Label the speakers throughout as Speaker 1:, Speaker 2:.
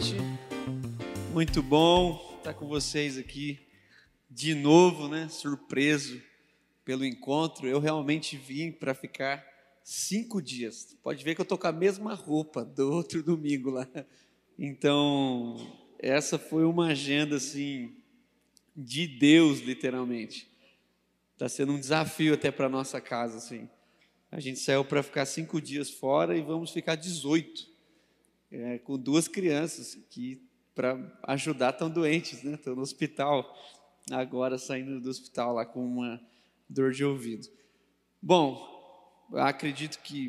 Speaker 1: noite. Muito bom estar com vocês aqui de novo, né? Surpreso pelo encontro. Eu realmente vim para ficar cinco dias. Pode ver que eu tô com a mesma roupa do outro domingo lá. Então, essa foi uma agenda assim de Deus, literalmente. Está sendo um desafio até para nossa casa, assim. A gente saiu para ficar cinco dias fora e vamos ficar 18 é, com duas crianças que, para ajudar, estão doentes, né? Estão no hospital, agora saindo do hospital lá com uma dor de ouvido. Bom, acredito que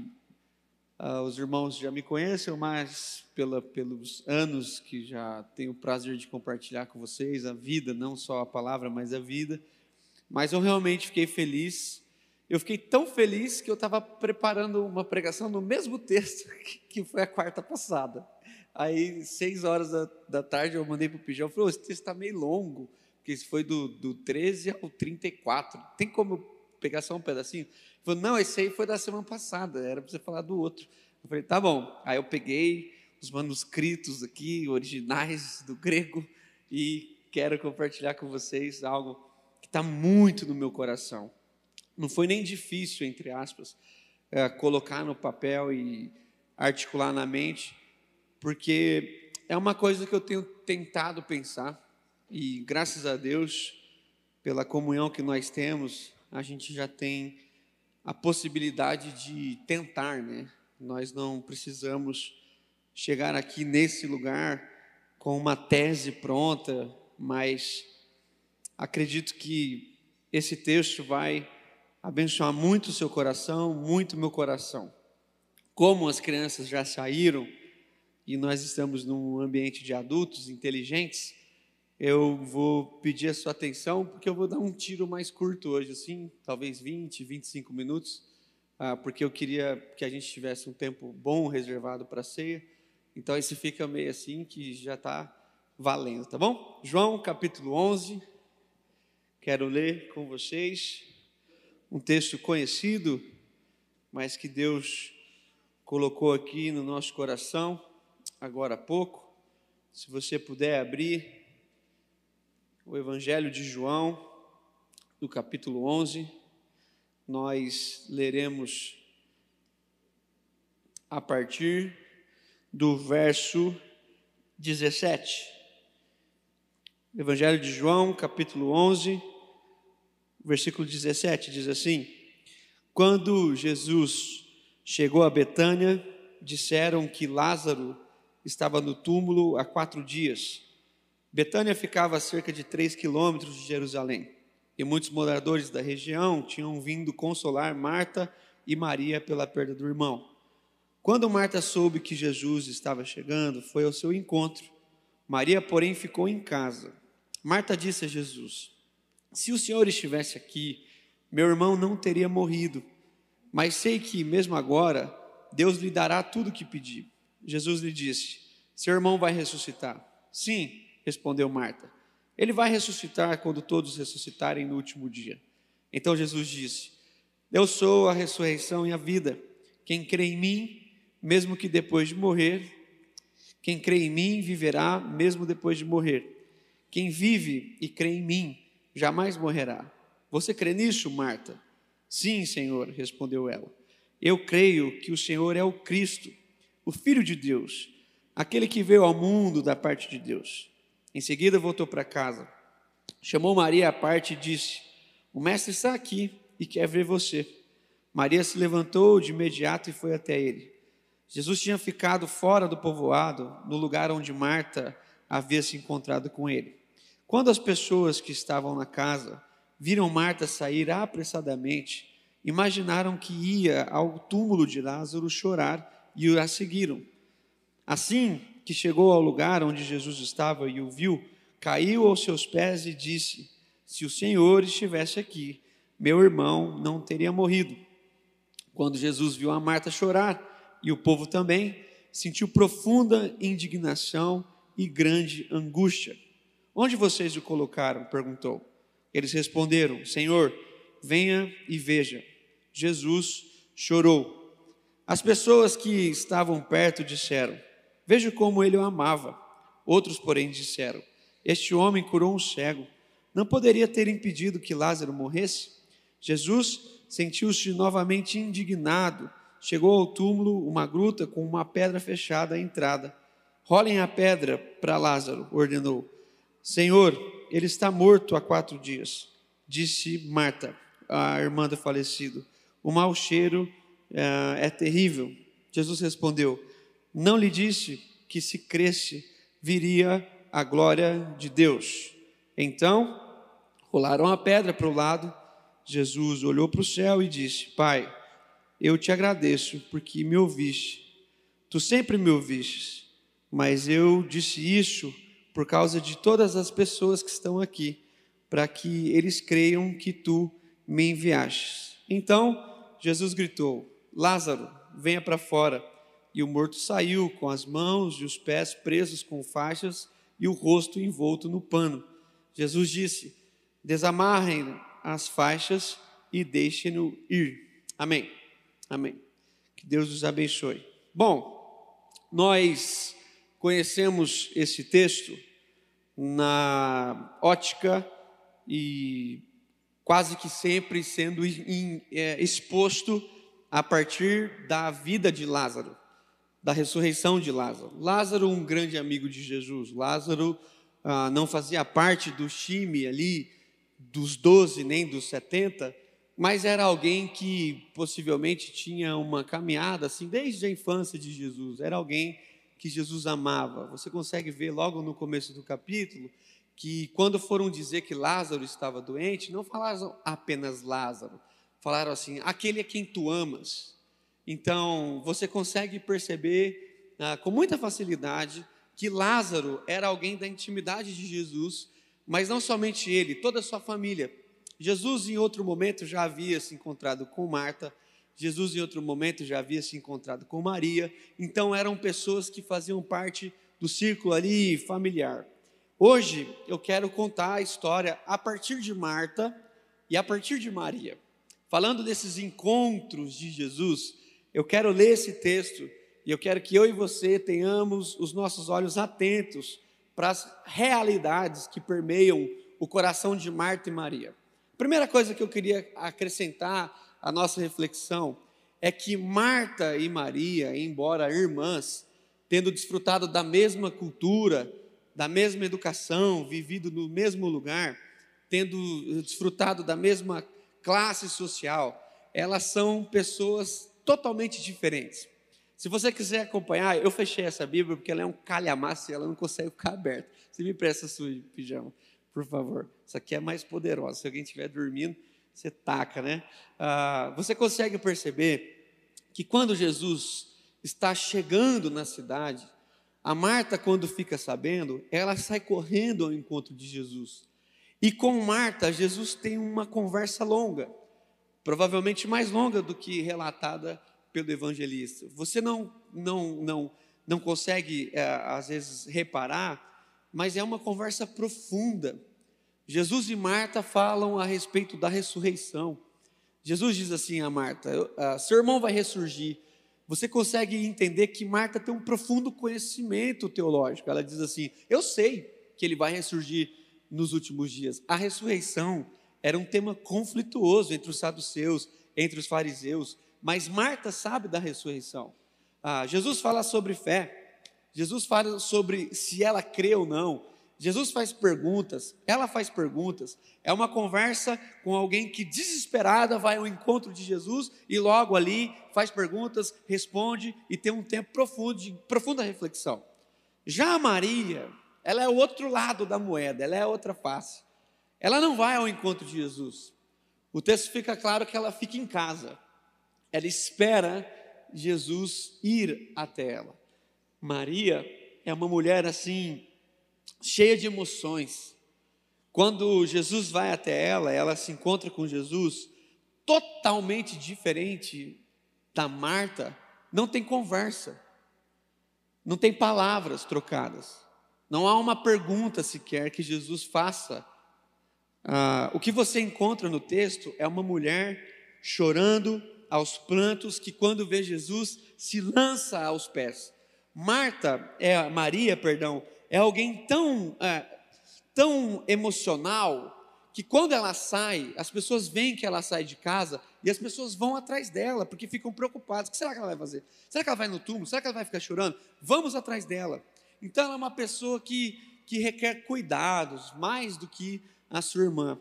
Speaker 1: uh, os irmãos já me conhecem, mas pela, pelos anos que já tenho o prazer de compartilhar com vocês a vida, não só a palavra, mas a vida. Mas eu realmente fiquei feliz eu fiquei tão feliz que eu estava preparando uma pregação no mesmo texto que foi a quarta passada. Aí, seis horas da, da tarde, eu mandei para o Pijão falei: esse texto está meio longo, porque foi do, do 13 ao 34. Tem como pegar só um pedacinho? Ele falou: não, esse aí foi da semana passada, era para você falar do outro. Eu falei: tá bom. Aí eu peguei os manuscritos aqui, originais do grego, e quero compartilhar com vocês algo que está muito no meu coração. Não foi nem difícil, entre aspas, é, colocar no papel e articular na mente, porque é uma coisa que eu tenho tentado pensar, e graças a Deus, pela comunhão que nós temos, a gente já tem a possibilidade de tentar, né? Nós não precisamos chegar aqui nesse lugar com uma tese pronta, mas acredito que esse texto vai abençoar muito o seu coração, muito meu coração. Como as crianças já saíram e nós estamos num ambiente de adultos inteligentes, eu vou pedir a sua atenção porque eu vou dar um tiro mais curto hoje, assim, talvez 20, 25 minutos, ah, porque eu queria que a gente tivesse um tempo bom reservado para a ceia. Então esse fica meio assim que já está valendo, tá bom? João capítulo 11, quero ler com vocês um texto conhecido, mas que Deus colocou aqui no nosso coração agora há pouco. Se você puder abrir o Evangelho de João, do capítulo 11, nós leremos a partir do verso 17. Evangelho de João, capítulo 11, versículo 17 diz assim: Quando Jesus chegou a Betânia, disseram que Lázaro estava no túmulo há quatro dias. Betânia ficava a cerca de três quilômetros de Jerusalém, e muitos moradores da região tinham vindo consolar Marta e Maria pela perda do irmão. Quando Marta soube que Jesus estava chegando, foi ao seu encontro. Maria, porém, ficou em casa. Marta disse a Jesus: se o Senhor estivesse aqui, meu irmão não teria morrido, mas sei que, mesmo agora, Deus lhe dará tudo o que pedir. Jesus lhe disse: Seu irmão vai ressuscitar. Sim, respondeu Marta. Ele vai ressuscitar quando todos ressuscitarem no último dia. Então Jesus disse: Eu sou a ressurreição e a vida. Quem crê em mim, mesmo que depois de morrer, quem crê em mim viverá mesmo depois de morrer. Quem vive e crê em mim jamais morrerá. Você crê nisso, Marta? Sim, Senhor, respondeu ela. Eu creio que o Senhor é o Cristo, o Filho de Deus, aquele que veio ao mundo da parte de Deus. Em seguida voltou para casa. Chamou Maria à parte e disse: O mestre está aqui e quer ver você. Maria se levantou de imediato e foi até ele. Jesus tinha ficado fora do povoado, no lugar onde Marta havia se encontrado com ele. Quando as pessoas que estavam na casa viram Marta sair apressadamente, imaginaram que ia ao túmulo de Lázaro chorar e a seguiram. Assim que chegou ao lugar onde Jesus estava e o viu, caiu aos seus pés e disse: Se o Senhor estivesse aqui, meu irmão não teria morrido. Quando Jesus viu a Marta chorar e o povo também, sentiu profunda indignação e grande angústia. Onde vocês o colocaram? perguntou. Eles responderam: Senhor, venha e veja. Jesus chorou. As pessoas que estavam perto disseram: Veja como ele o amava. Outros, porém, disseram: Este homem curou um cego. Não poderia ter impedido que Lázaro morresse? Jesus sentiu-se novamente indignado. Chegou ao túmulo, uma gruta com uma pedra fechada à entrada. Rolem a pedra para Lázaro, ordenou. Senhor, ele está morto há quatro dias, disse Marta, a irmã do falecido. O mau cheiro é, é terrível. Jesus respondeu: Não lhe disse que se cresce viria a glória de Deus. Então, rolaram a pedra para o lado. Jesus olhou para o céu e disse: Pai, eu te agradeço porque me ouviste. Tu sempre me ouviste, mas eu disse isso por causa de todas as pessoas que estão aqui, para que eles creiam que tu me enviaste. Então, Jesus gritou: Lázaro, venha para fora. E o morto saiu com as mãos e os pés presos com faixas e o rosto envolto no pano. Jesus disse: Desamarrem as faixas e deixem-no ir. Amém. Amém. Que Deus os abençoe. Bom, nós conhecemos esse texto na ótica e quase que sempre sendo é, exposto a partir da vida de Lázaro, da ressurreição de Lázaro. Lázaro, um grande amigo de Jesus. Lázaro ah, não fazia parte do time ali dos doze nem dos setenta, mas era alguém que possivelmente tinha uma caminhada assim desde a infância de Jesus. Era alguém que Jesus amava. Você consegue ver logo no começo do capítulo que quando foram dizer que Lázaro estava doente, não falaram apenas Lázaro, falaram assim: aquele a quem tu amas. Então, você consegue perceber ah, com muita facilidade que Lázaro era alguém da intimidade de Jesus, mas não somente ele, toda a sua família. Jesus, em outro momento, já havia se encontrado com Marta, Jesus, em outro momento, já havia se encontrado com Maria, então eram pessoas que faziam parte do círculo ali familiar. Hoje eu quero contar a história a partir de Marta e a partir de Maria. Falando desses encontros de Jesus, eu quero ler esse texto e eu quero que eu e você tenhamos os nossos olhos atentos para as realidades que permeiam o coração de Marta e Maria. A primeira coisa que eu queria acrescentar à nossa reflexão é que Marta e Maria, embora irmãs, tendo desfrutado da mesma cultura, da mesma educação, vivido no mesmo lugar, tendo desfrutado da mesma classe social, elas são pessoas totalmente diferentes. Se você quiser acompanhar, eu fechei essa Bíblia porque ela é um calhamaço e ela não consegue ficar aberta. Você me presta a sua pijama, por favor. Isso aqui é mais poderosa. Se alguém estiver dormindo, você taca, né? Ah, você consegue perceber que quando Jesus está chegando na cidade, a Marta, quando fica sabendo, ela sai correndo ao encontro de Jesus. E com Marta, Jesus tem uma conversa longa, provavelmente mais longa do que relatada pelo evangelista. Você não, não, não, não consegue, é, às vezes, reparar, mas é uma conversa profunda. Jesus e Marta falam a respeito da ressurreição. Jesus diz assim a Marta: Seu irmão vai ressurgir você consegue entender que Marta tem um profundo conhecimento teológico. Ela diz assim: Eu sei que ele vai ressurgir nos últimos dias. A ressurreição era um tema conflituoso entre os saduceus, entre os fariseus, mas Marta sabe da ressurreição. Ah, Jesus fala sobre fé, Jesus fala sobre se ela crê ou não, Jesus faz perguntas, ela faz perguntas. É uma conversa com alguém que desesperada vai ao encontro de Jesus e logo ali faz perguntas, responde e tem um tempo profundo de profunda reflexão. Já a Maria, ela é o outro lado da moeda, ela é a outra face. Ela não vai ao encontro de Jesus. O texto fica claro que ela fica em casa. Ela espera Jesus ir até ela. Maria é uma mulher assim cheia de emoções. Quando Jesus vai até ela, ela se encontra com Jesus, totalmente diferente da Marta, não tem conversa, não tem palavras trocadas, não há uma pergunta sequer que Jesus faça. Ah, o que você encontra no texto é uma mulher chorando aos prantos, que quando vê Jesus se lança aos pés. Marta, é Maria, perdão, é alguém tão, é, tão emocional que quando ela sai, as pessoas veem que ela sai de casa e as pessoas vão atrás dela, porque ficam preocupadas. O que será que ela vai fazer? Será que ela vai no túmulo? Será que ela vai ficar chorando? Vamos atrás dela. Então ela é uma pessoa que, que requer cuidados, mais do que a sua irmã.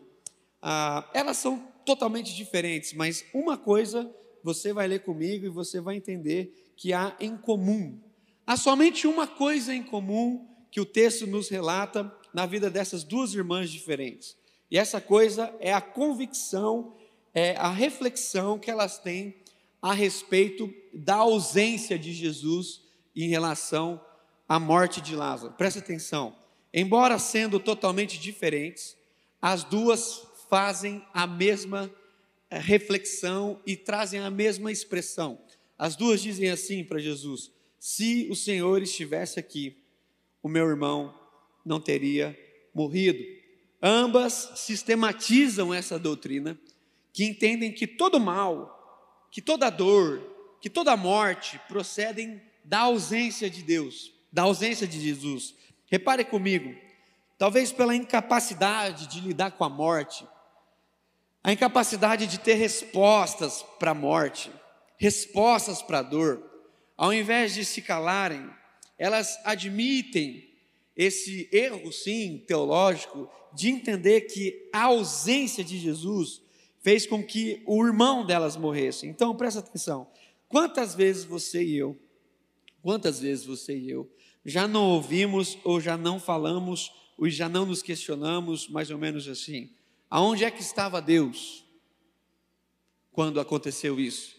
Speaker 1: Ah, elas são totalmente diferentes, mas uma coisa você vai ler comigo e você vai entender que há em comum. Há somente uma coisa em comum que o texto nos relata na vida dessas duas irmãs diferentes. E essa coisa é a convicção, é a reflexão que elas têm a respeito da ausência de Jesus em relação à morte de Lázaro. Presta atenção. Embora sendo totalmente diferentes, as duas fazem a mesma eh, reflexão e trazem a mesma expressão. As duas dizem assim para Jesus: Se o Senhor estivesse aqui, o meu irmão não teria morrido. Ambas sistematizam essa doutrina, que entendem que todo mal, que toda dor, que toda morte procedem da ausência de Deus, da ausência de Jesus. Repare comigo, talvez pela incapacidade de lidar com a morte, a incapacidade de ter respostas para a morte, respostas para a dor, ao invés de se calarem, elas admitem esse erro, sim, teológico, de entender que a ausência de Jesus fez com que o irmão delas morresse. Então, presta atenção. Quantas vezes você e eu, quantas vezes você e eu, já não ouvimos ou já não falamos ou já não nos questionamos, mais ou menos assim, aonde é que estava Deus quando aconteceu isso?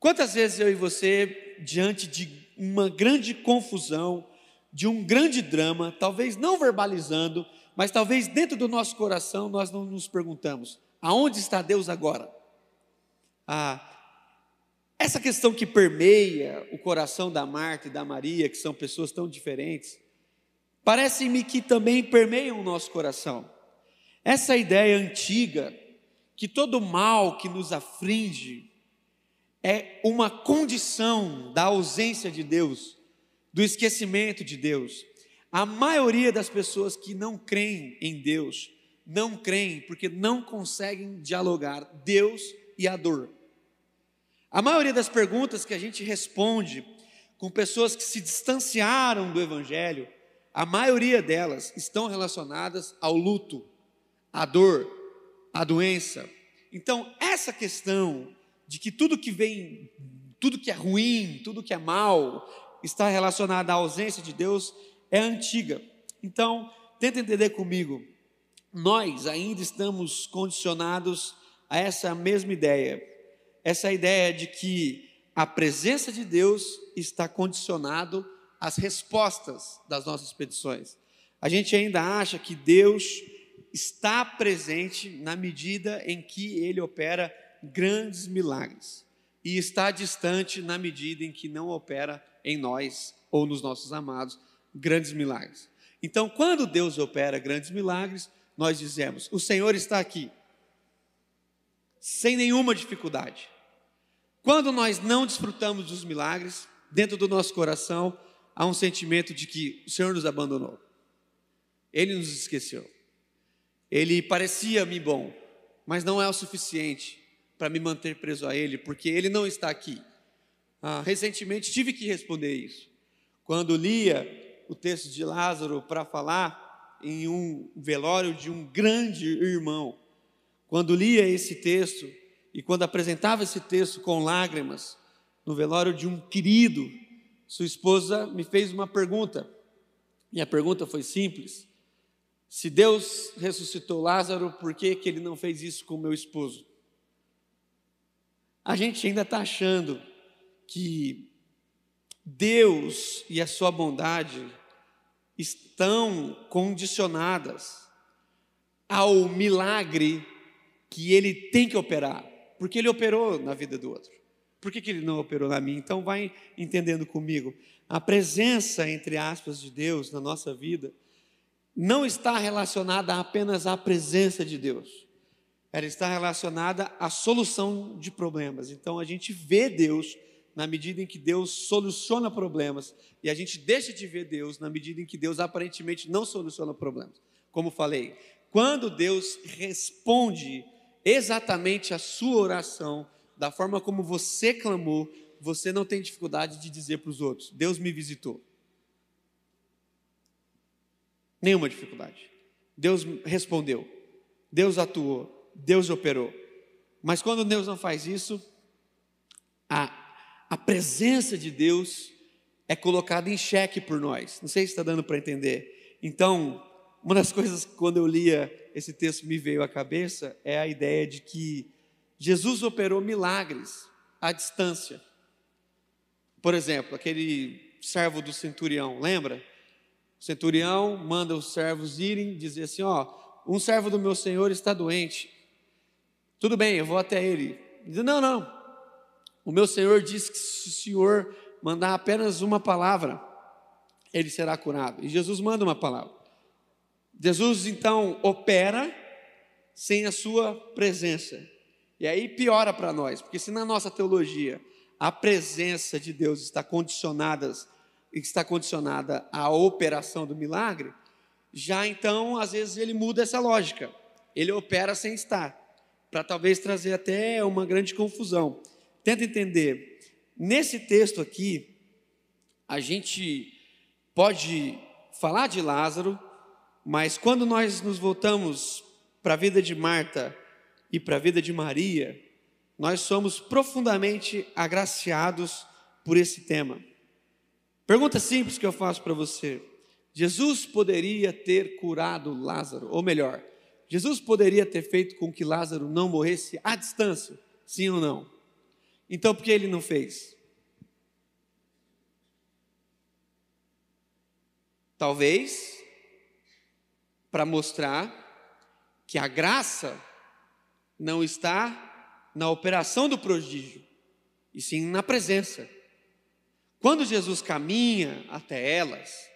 Speaker 1: Quantas vezes eu e você, diante de uma grande confusão, de um grande drama, talvez não verbalizando, mas talvez dentro do nosso coração nós não nos perguntamos: aonde está Deus agora? Ah, essa questão que permeia o coração da Marta e da Maria, que são pessoas tão diferentes, parece-me que também permeiam o nosso coração. Essa ideia antiga, que todo mal que nos aflige é uma condição da ausência de Deus, do esquecimento de Deus. A maioria das pessoas que não creem em Deus, não creem porque não conseguem dialogar Deus e a dor. A maioria das perguntas que a gente responde com pessoas que se distanciaram do Evangelho, a maioria delas estão relacionadas ao luto, à dor, à doença. Então, essa questão de que tudo que vem, tudo que é ruim, tudo que é mal, está relacionada à ausência de Deus, é antiga. Então, tenta entender comigo. Nós ainda estamos condicionados a essa mesma ideia. Essa ideia de que a presença de Deus está condicionado às respostas das nossas petições. A gente ainda acha que Deus está presente na medida em que ele opera grandes milagres e está distante na medida em que não opera em nós ou nos nossos amados grandes milagres. Então, quando Deus opera grandes milagres, nós dizemos: o Senhor está aqui, sem nenhuma dificuldade. Quando nós não desfrutamos dos milagres, dentro do nosso coração há um sentimento de que o Senhor nos abandonou, Ele nos esqueceu. Ele parecia-me bom, mas não é o suficiente para me manter preso a Ele, porque Ele não está aqui. Ah, recentemente tive que responder isso. Quando lia o texto de Lázaro para falar em um velório de um grande irmão. Quando lia esse texto e quando apresentava esse texto com lágrimas no velório de um querido, sua esposa me fez uma pergunta. E a pergunta foi simples: se Deus ressuscitou Lázaro, por que, que ele não fez isso com meu esposo? A gente ainda está achando que Deus e a sua bondade estão condicionadas ao milagre que ele tem que operar, porque ele operou na vida do outro. Por que, que ele não operou na minha? Então, vai entendendo comigo. A presença, entre aspas, de Deus na nossa vida não está relacionada apenas à presença de Deus, ela está relacionada à solução de problemas. Então, a gente vê Deus na medida em que Deus soluciona problemas, e a gente deixa de ver Deus na medida em que Deus aparentemente não soluciona problemas. Como falei, quando Deus responde exatamente a sua oração, da forma como você clamou, você não tem dificuldade de dizer para os outros: Deus me visitou. Nenhuma dificuldade. Deus respondeu, Deus atuou, Deus operou. Mas quando Deus não faz isso, a, a presença de Deus é colocada em xeque por nós. Não sei se está dando para entender. Então, uma das coisas que quando eu lia esse texto me veio à cabeça é a ideia de que Jesus operou milagres à distância. Por exemplo, aquele servo do centurião, lembra? O centurião manda os servos irem dizer assim: Ó, um servo do meu senhor está doente. Tudo bem, eu vou até ele. Diz: Não, não. O meu senhor diz que se o senhor mandar apenas uma palavra, ele será curado. E Jesus manda uma palavra. Jesus então opera sem a sua presença. E aí piora para nós, porque se na nossa teologia a presença de Deus está condicionada, está condicionada à operação do milagre, já então às vezes ele muda essa lógica. Ele opera sem estar, para talvez trazer até uma grande confusão. Tenta entender. Nesse texto aqui, a gente pode falar de Lázaro, mas quando nós nos voltamos para a vida de Marta e para a vida de Maria, nós somos profundamente agraciados por esse tema. Pergunta simples que eu faço para você: Jesus poderia ter curado Lázaro, ou melhor, Jesus poderia ter feito com que Lázaro não morresse à distância, sim ou não? Então por que ele não fez? Talvez para mostrar que a graça não está na operação do prodígio, e sim na presença. Quando Jesus caminha até elas,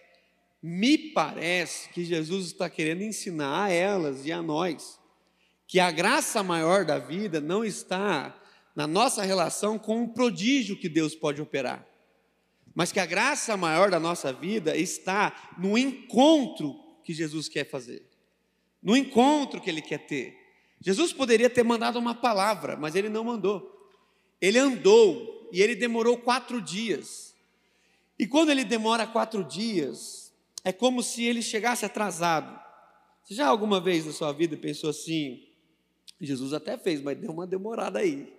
Speaker 1: me parece que Jesus está querendo ensinar a elas e a nós que a graça maior da vida não está na nossa relação com o prodígio que Deus pode operar, mas que a graça maior da nossa vida está no encontro que Jesus quer fazer, no encontro que Ele quer ter. Jesus poderia ter mandado uma palavra, mas ele não mandou. Ele andou e ele demorou quatro dias. E quando ele demora quatro dias, é como se ele chegasse atrasado. Você já alguma vez na sua vida pensou assim? Jesus até fez, mas deu uma demorada aí,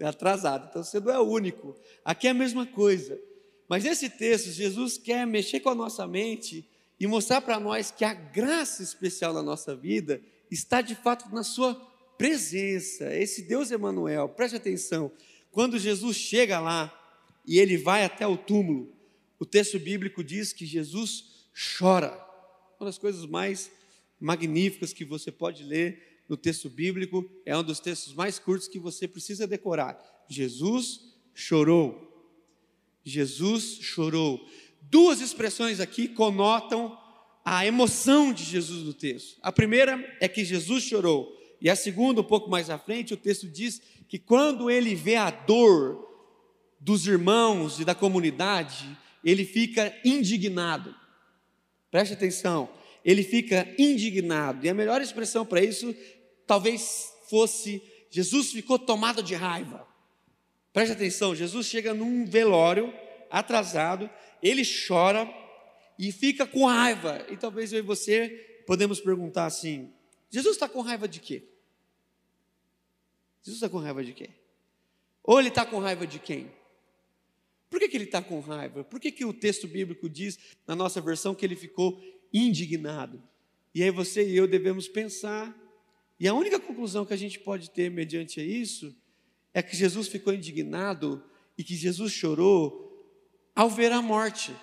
Speaker 1: atrasado. Então você não é o único. Aqui é a mesma coisa. Mas nesse texto, Jesus quer mexer com a nossa mente e mostrar para nós que a graça especial na nossa vida está de fato na sua presença, esse Deus Emanuel, preste atenção. Quando Jesus chega lá e ele vai até o túmulo, o texto bíblico diz que Jesus chora. Uma das coisas mais magníficas que você pode ler no texto bíblico, é um dos textos mais curtos que você precisa decorar. Jesus chorou. Jesus chorou. Duas expressões aqui conotam a emoção de Jesus no texto. A primeira é que Jesus chorou. E a segunda, um pouco mais à frente, o texto diz que quando ele vê a dor dos irmãos e da comunidade, ele fica indignado. Preste atenção, ele fica indignado. E a melhor expressão para isso talvez fosse: Jesus ficou tomado de raiva. Preste atenção, Jesus chega num velório atrasado, ele chora e fica com raiva. E talvez eu e você podemos perguntar assim: Jesus está com raiva de quê? Jesus está com raiva de quê? Ou ele está com raiva de quem? Por que, que ele está com raiva? Por que, que o texto bíblico diz, na nossa versão, que ele ficou indignado? E aí você e eu devemos pensar, e a única conclusão que a gente pode ter mediante isso é que Jesus ficou indignado e que Jesus chorou ao ver a morte.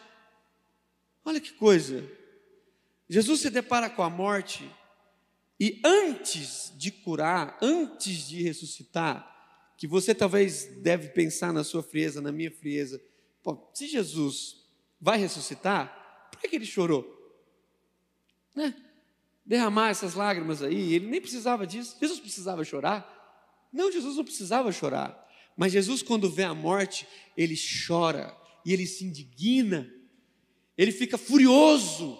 Speaker 1: Olha que coisa! Jesus se depara com a morte e antes de curar, antes de ressuscitar, que você talvez deve pensar na sua frieza, na minha frieza, pô, se Jesus vai ressuscitar, por que, que ele chorou? Né? Derramar essas lágrimas aí, ele nem precisava disso. Jesus precisava chorar? Não, Jesus não precisava chorar. Mas Jesus, quando vê a morte, ele chora e ele se indigna, ele fica furioso.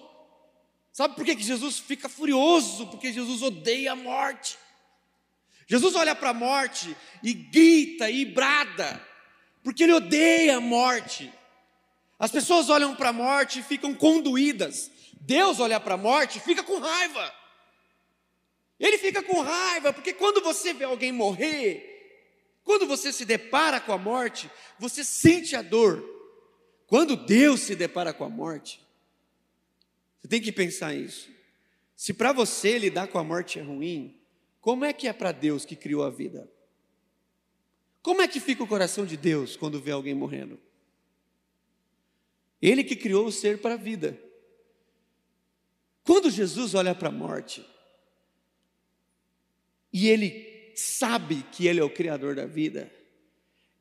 Speaker 1: Sabe por que, que Jesus fica furioso? Porque Jesus odeia a morte. Jesus olha para a morte e grita e brada, porque ele odeia a morte. As pessoas olham para a morte e ficam conduídas. Deus olha para a morte e fica com raiva. Ele fica com raiva, porque quando você vê alguém morrer, quando você se depara com a morte, você sente a dor. Quando Deus se depara com a morte, você tem que pensar isso. Se para você lidar com a morte é ruim, como é que é para Deus que criou a vida? Como é que fica o coração de Deus quando vê alguém morrendo? Ele que criou o ser para a vida. Quando Jesus olha para a morte, e ele sabe que ele é o criador da vida,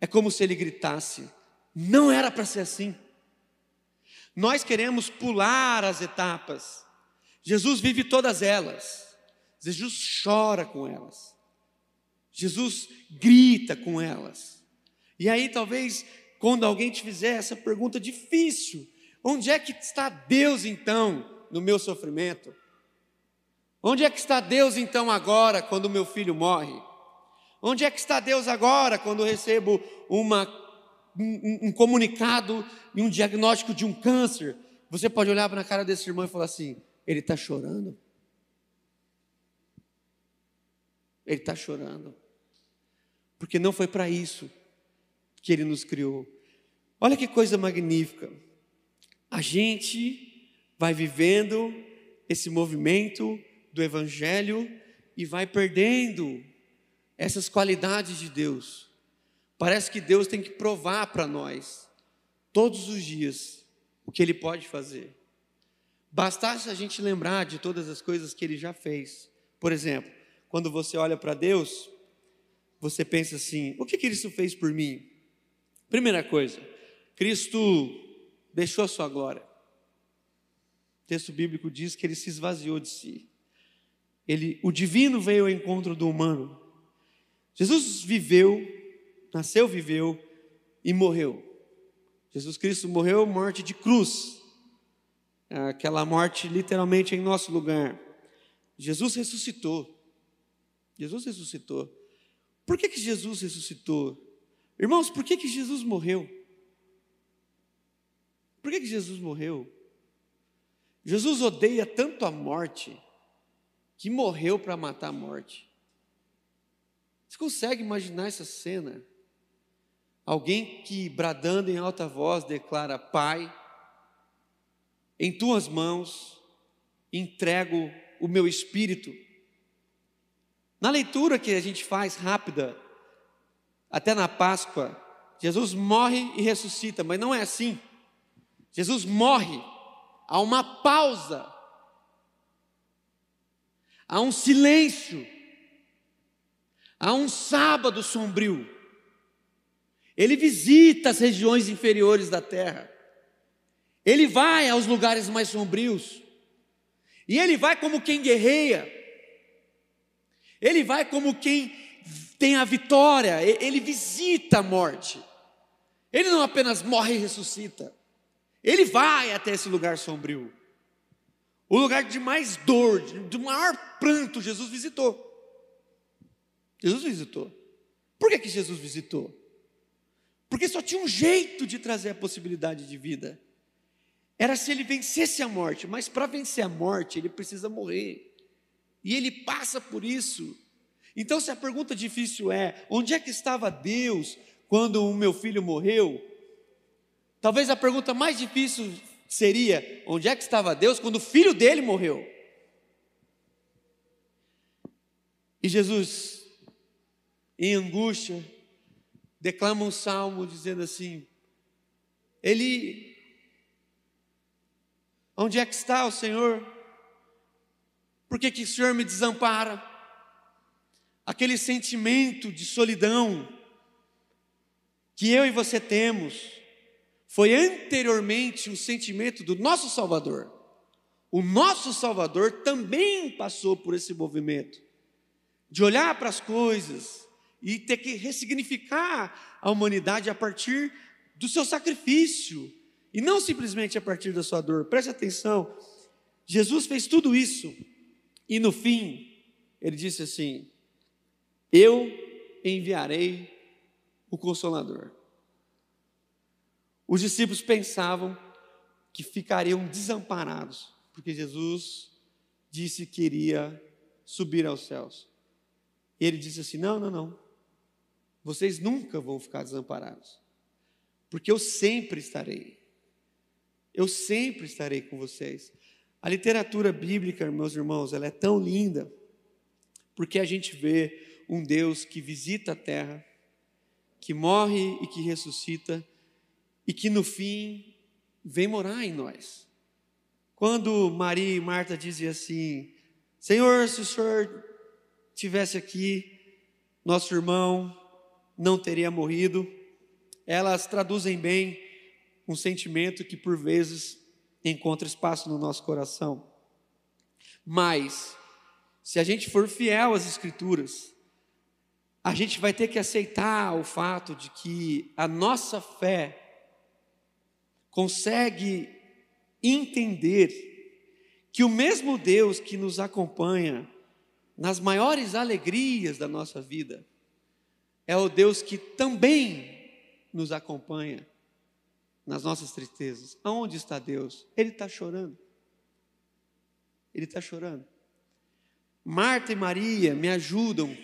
Speaker 1: é como se ele gritasse: não era para ser assim. Nós queremos pular as etapas, Jesus vive todas elas. Jesus chora com elas. Jesus grita com elas. E aí, talvez, quando alguém te fizer essa pergunta difícil, onde é que está Deus então no meu sofrimento? Onde é que está Deus então agora quando meu filho morre? Onde é que está Deus agora quando eu recebo uma, um, um comunicado e um diagnóstico de um câncer? Você pode olhar para a cara desse irmão e falar assim: ele está chorando? Ele está chorando. Porque não foi para isso que ele nos criou. Olha que coisa magnífica. A gente vai vivendo esse movimento do Evangelho e vai perdendo essas qualidades de Deus. Parece que Deus tem que provar para nós, todos os dias, o que Ele pode fazer. Bastasse a gente lembrar de todas as coisas que Ele já fez. Por exemplo, quando você olha para Deus, você pensa assim: o que Cristo fez por mim? Primeira coisa, Cristo deixou a sua glória. O texto bíblico diz que ele se esvaziou de si. Ele, o divino veio ao encontro do humano. Jesus viveu, nasceu, viveu e morreu. Jesus Cristo morreu morte de cruz. Aquela morte literalmente em nosso lugar. Jesus ressuscitou. Jesus ressuscitou. Por que, que Jesus ressuscitou? Irmãos, por que, que Jesus morreu? Por que, que Jesus morreu? Jesus odeia tanto a morte que morreu para matar a morte. Você consegue imaginar essa cena? Alguém que, bradando em alta voz, declara: Pai, em tuas mãos entrego o meu espírito. Na leitura que a gente faz rápida, até na Páscoa, Jesus morre e ressuscita, mas não é assim. Jesus morre, há uma pausa, há um silêncio, há um sábado sombrio. Ele visita as regiões inferiores da terra, ele vai aos lugares mais sombrios, e ele vai como quem guerreia, ele vai como quem tem a vitória, ele visita a morte. Ele não apenas morre e ressuscita, ele vai até esse lugar sombrio. O lugar de mais dor, de maior pranto, Jesus visitou. Jesus visitou. Por que, que Jesus visitou? Porque só tinha um jeito de trazer a possibilidade de vida. Era se ele vencesse a morte, mas para vencer a morte, ele precisa morrer. E ele passa por isso. Então, se a pergunta difícil é: onde é que estava Deus quando o meu filho morreu? Talvez a pergunta mais difícil seria: onde é que estava Deus quando o filho dele morreu? E Jesus, em angústia, declama um salmo dizendo assim: Ele, onde é que está o Senhor? Por que, que o Senhor me desampara? Aquele sentimento de solidão que eu e você temos, foi anteriormente um sentimento do nosso Salvador. O nosso Salvador também passou por esse movimento de olhar para as coisas e ter que ressignificar a humanidade a partir do seu sacrifício e não simplesmente a partir da sua dor. Preste atenção, Jesus fez tudo isso e no fim ele disse assim: Eu enviarei o Consolador. Os discípulos pensavam que ficariam desamparados, porque Jesus disse que iria subir aos céus. E ele disse assim: Não, não, não. Vocês nunca vão ficar desamparados, porque eu sempre estarei. Eu sempre estarei com vocês. A literatura bíblica, meus irmãos, ela é tão linda, porque a gente vê um Deus que visita a terra, que morre e que ressuscita, e que no fim vem morar em nós. Quando Maria e Marta diziam assim: Senhor, se o Senhor tivesse aqui, nosso irmão não teria morrido. Elas traduzem bem um sentimento que por vezes encontra espaço no nosso coração. Mas, se a gente for fiel às Escrituras, a gente vai ter que aceitar o fato de que a nossa fé consegue entender que o mesmo Deus que nos acompanha nas maiores alegrias da nossa vida é o Deus que também nos acompanha nas nossas tristezas. Aonde está Deus? Ele está chorando. Ele está chorando. Marta e Maria me ajudam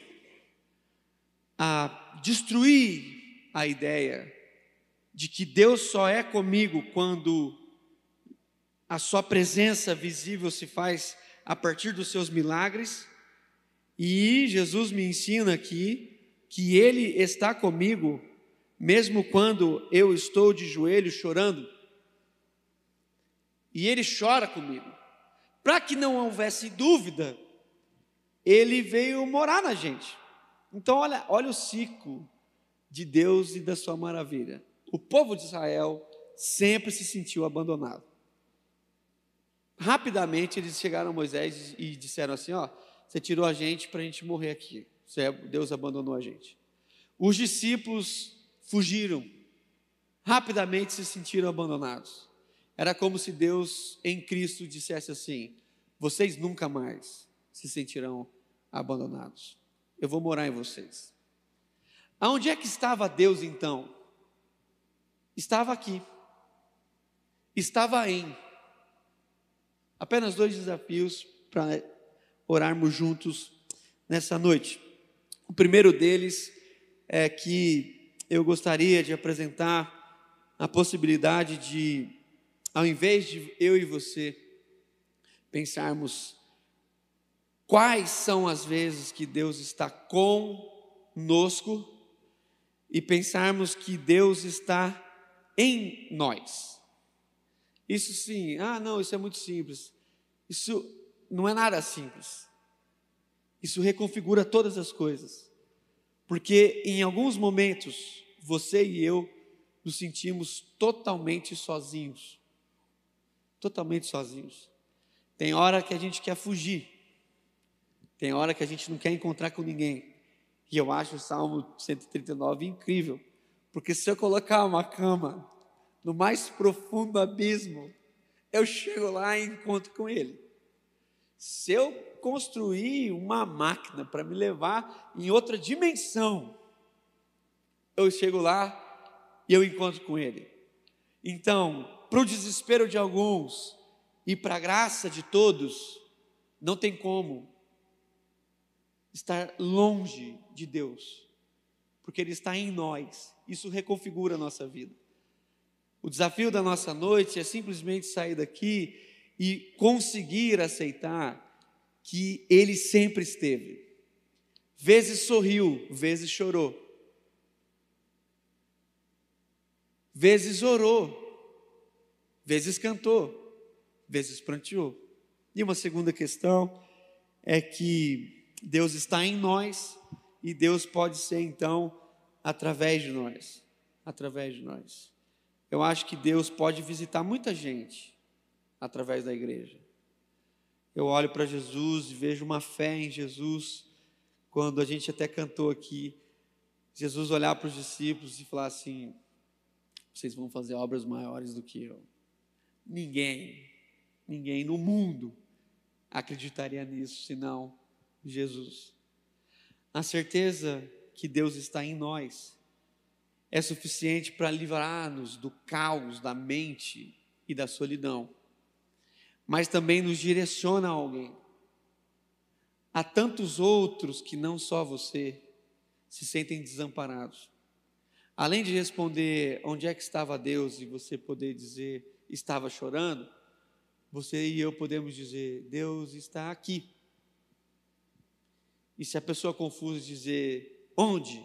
Speaker 1: a destruir a ideia de que Deus só é comigo quando a sua presença visível se faz a partir dos seus milagres. E Jesus me ensina aqui que Ele está comigo mesmo quando eu estou de joelhos chorando, e ele chora comigo. Para que não houvesse dúvida, ele veio morar na gente. Então, olha, olha o ciclo de Deus e da sua maravilha. O povo de Israel sempre se sentiu abandonado. Rapidamente eles chegaram a Moisés e disseram assim: Ó, você tirou a gente para a gente morrer aqui. Deus abandonou a gente. Os discípulos fugiram, rapidamente se sentiram abandonados. Era como se Deus em Cristo dissesse assim: vocês nunca mais se sentirão abandonados. Eu vou morar em vocês. Aonde é que estava Deus então? Estava aqui. Estava em. Apenas dois desafios para orarmos juntos nessa noite. O primeiro deles é que eu gostaria de apresentar a possibilidade de, ao invés de eu e você pensarmos quais são as vezes que Deus está conosco e pensarmos que Deus está em nós. Isso sim, ah, não, isso é muito simples. Isso não é nada simples. Isso reconfigura todas as coisas. Porque em alguns momentos você e eu nos sentimos totalmente sozinhos. Totalmente sozinhos. Tem hora que a gente quer fugir. Tem hora que a gente não quer encontrar com ninguém. E eu acho o Salmo 139 incrível. Porque se eu colocar uma cama no mais profundo abismo, eu chego lá e encontro com ele. Se eu construir uma máquina para me levar em outra dimensão, eu chego lá e eu encontro com Ele. Então, para o desespero de alguns e para a graça de todos, não tem como estar longe de Deus, porque Ele está em nós, isso reconfigura a nossa vida. O desafio da nossa noite é simplesmente sair daqui e conseguir aceitar que Ele sempre esteve. Vezes sorriu, vezes chorou, vezes orou, vezes cantou, vezes pranteou. E uma segunda questão é que Deus está em nós e Deus pode ser então através de nós, através de nós. Eu acho que Deus pode visitar muita gente através da igreja. Eu olho para Jesus e vejo uma fé em Jesus, quando a gente até cantou aqui, Jesus olhar para os discípulos e falar assim: vocês vão fazer obras maiores do que eu. Ninguém, ninguém no mundo acreditaria nisso, senão Jesus. A certeza que Deus está em nós é suficiente para livrar-nos do caos da mente e da solidão, mas também nos direciona a alguém. Há tantos outros que não só você se sentem desamparados. Além de responder onde é que estava Deus e você poder dizer estava chorando, você e eu podemos dizer Deus está aqui. E se a pessoa confusa dizer onde,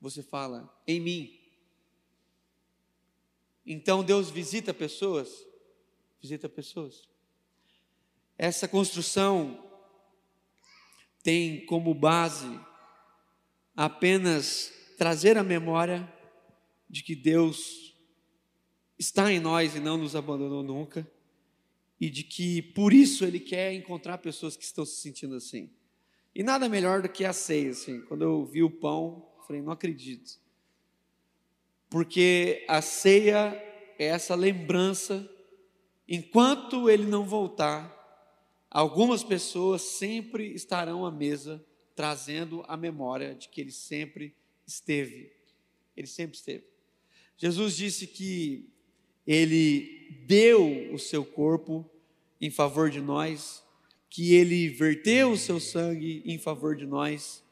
Speaker 1: você fala em mim. Então Deus visita pessoas, visita pessoas. Essa construção tem como base apenas trazer a memória de que Deus está em nós e não nos abandonou nunca, e de que por isso Ele quer encontrar pessoas que estão se sentindo assim. E nada melhor do que a ceia, assim. Quando eu vi o pão, falei, não acredito. Porque a ceia é essa lembrança, enquanto Ele não voltar, algumas pessoas sempre estarão à mesa trazendo a memória de que ele sempre esteve. Ele sempre esteve. Jesus disse que ele deu o seu corpo em favor de nós, que ele verteu o seu sangue em favor de nós,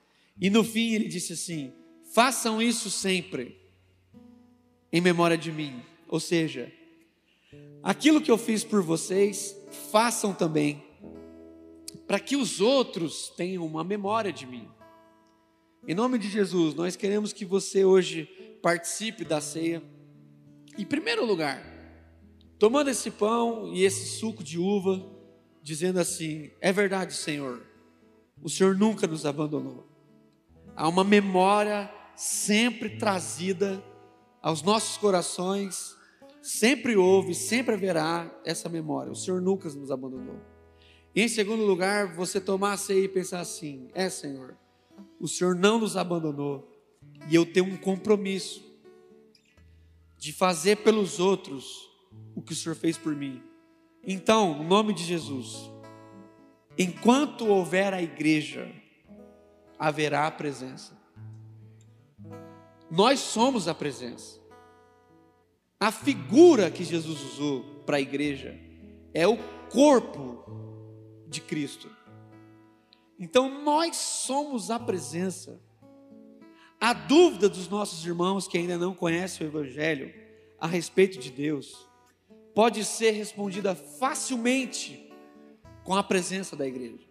Speaker 1: e no fim ele disse assim: façam isso sempre, em memória de mim. Ou seja, aquilo que eu fiz por vocês, façam também para que os outros tenham uma memória de mim. Em nome de Jesus, nós queremos que você hoje participe da ceia. Em primeiro lugar, tomando esse pão e esse suco de uva, dizendo assim: É verdade, Senhor, o Senhor nunca nos abandonou. Há uma memória sempre trazida aos nossos corações, sempre houve, sempre haverá essa memória. O Senhor nunca nos abandonou. Em segundo lugar, você tomar a ceia e pensar assim: é, Senhor, o Senhor não nos abandonou e eu tenho um compromisso de fazer pelos outros o que o Senhor fez por mim. Então, no nome de Jesus, enquanto houver a igreja, haverá a presença. Nós somos a presença. A figura que Jesus usou para a igreja é o corpo de Cristo. Então nós somos a presença. A dúvida dos nossos irmãos que ainda não conhecem o Evangelho a respeito de Deus pode ser respondida facilmente com a presença da igreja.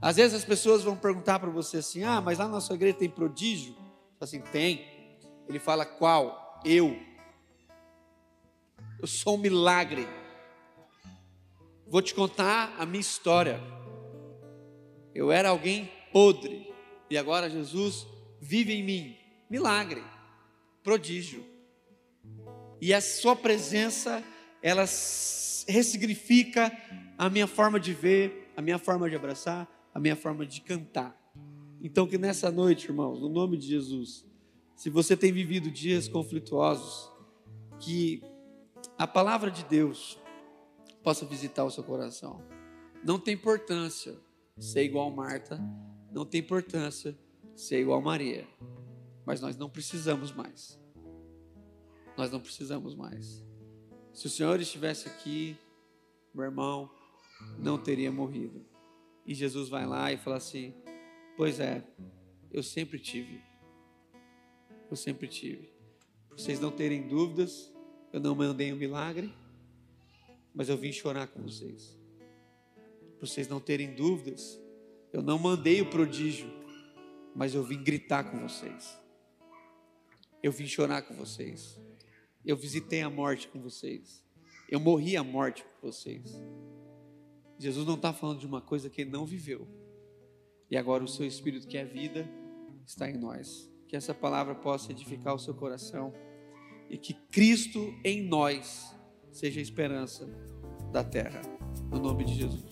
Speaker 1: Às vezes as pessoas vão perguntar para você assim: ah, mas lá na sua igreja tem prodígio? Assim, tem. Ele fala qual? Eu. Eu sou um milagre. Vou te contar a minha história. Eu era alguém podre e agora Jesus vive em mim. Milagre, prodígio. E a sua presença, ela ressignifica a minha forma de ver, a minha forma de abraçar, a minha forma de cantar. Então que nessa noite, irmãos, no nome de Jesus, se você tem vivido dias conflituosos, que a palavra de Deus possa visitar o seu coração. Não tem importância ser igual Marta, não tem importância ser igual Maria, mas nós não precisamos mais. Nós não precisamos mais. Se o Senhor estivesse aqui, meu irmão não teria morrido. E Jesus vai lá e fala assim: Pois é, eu sempre tive. Eu sempre tive. Vocês não terem dúvidas, eu não mandei um milagre, mas eu vim chorar com vocês. Para vocês não terem dúvidas, eu não mandei o prodígio, mas eu vim gritar com vocês. Eu vim chorar com vocês. Eu visitei a morte com vocês. Eu morri a morte com vocês. Jesus não está falando de uma coisa que ele não viveu. E agora o seu Espírito, que é vida, está em nós. Que essa palavra possa edificar o seu coração e que Cristo em nós seja a esperança da terra. No nome de Jesus.